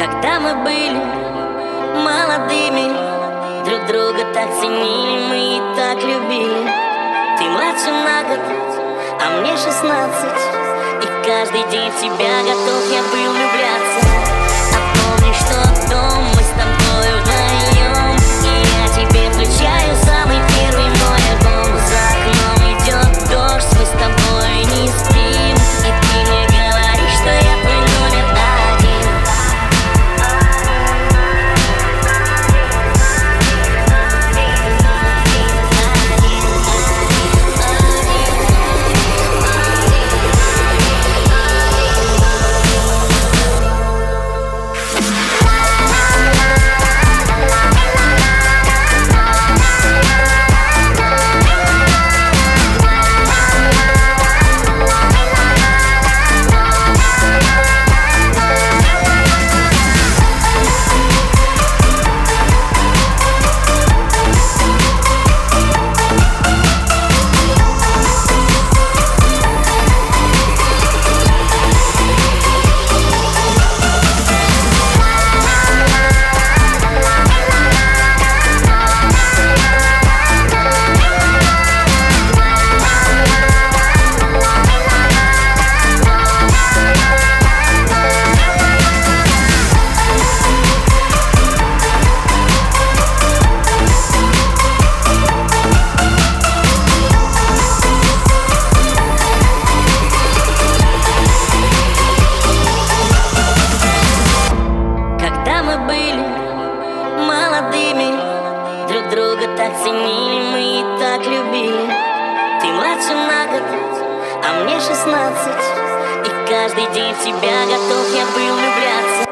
Когда мы были молодыми Друг друга так ценили, мы и так любили. Ты младше на год, а мне шестнадцать И каждый день в тебя готов я был влюбляться мы были молодыми. Друг друга так ценили, мы и так любили. Ты младше на год, а мне шестнадцать. И каждый день в тебя готов я был влюбляться